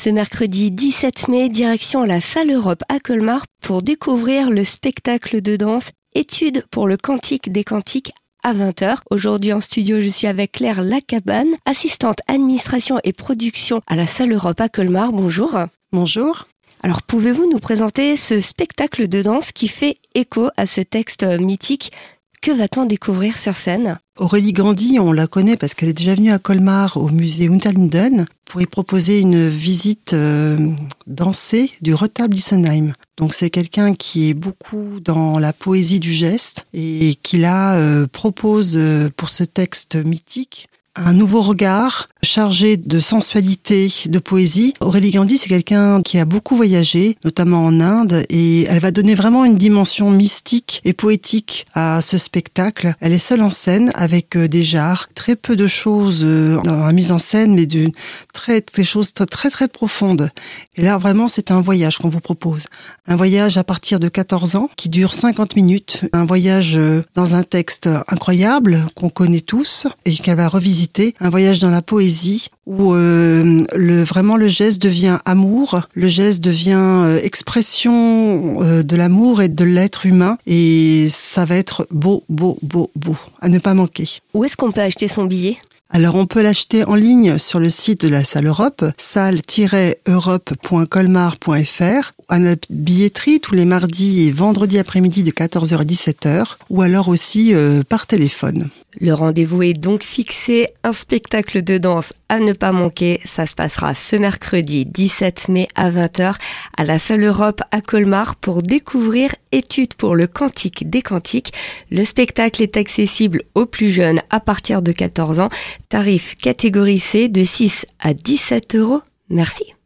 Ce mercredi 17 mai, direction la salle Europe à Colmar pour découvrir le spectacle de danse Études pour le Cantique des Cantiques à 20h. Aujourd'hui en studio, je suis avec Claire Lacabane, assistante administration et production à la salle Europe à Colmar. Bonjour. Bonjour. Alors pouvez-vous nous présenter ce spectacle de danse qui fait écho à ce texte mythique que va-t-on découvrir sur scène? Aurélie Grandy, on la connaît parce qu'elle est déjà venue à Colmar au musée Unterlinden pour y proposer une visite euh, dansée du retable d'Issenheim. Donc c'est quelqu'un qui est beaucoup dans la poésie du geste et qui là euh, propose euh, pour ce texte mythique un nouveau regard chargé de sensualité, de poésie. Aurélie Gandhi, c'est quelqu'un qui a beaucoup voyagé, notamment en Inde, et elle va donner vraiment une dimension mystique et poétique à ce spectacle. Elle est seule en scène avec euh, des jarres, très peu de choses euh, dans la mise en scène, mais des choses très, très, très profondes. Et là, vraiment, c'est un voyage qu'on vous propose. Un voyage à partir de 14 ans qui dure 50 minutes. Un voyage euh, dans un texte incroyable qu'on connaît tous et qu'elle va revisiter un voyage dans la poésie où euh, le, vraiment le geste devient amour, le geste devient euh, expression euh, de l'amour et de l'être humain et ça va être beau, beau, beau, beau, à ne pas manquer. Où est-ce qu'on peut acheter son billet? Alors on peut l'acheter en ligne sur le site de la salle Europe, salle-europe.colmar.fr, à la billetterie tous les mardis et vendredis après-midi de 14h à 17h, ou alors aussi par téléphone. Le rendez-vous est donc fixé, un spectacle de danse à ne pas manquer. Ça se passera ce mercredi 17 mai à 20h à la salle Europe à Colmar pour découvrir Études pour le Cantique des Cantiques. Le spectacle est accessible aux plus jeunes à partir de 14 ans. Tarif catégorie C de 6 à 17 euros. Merci.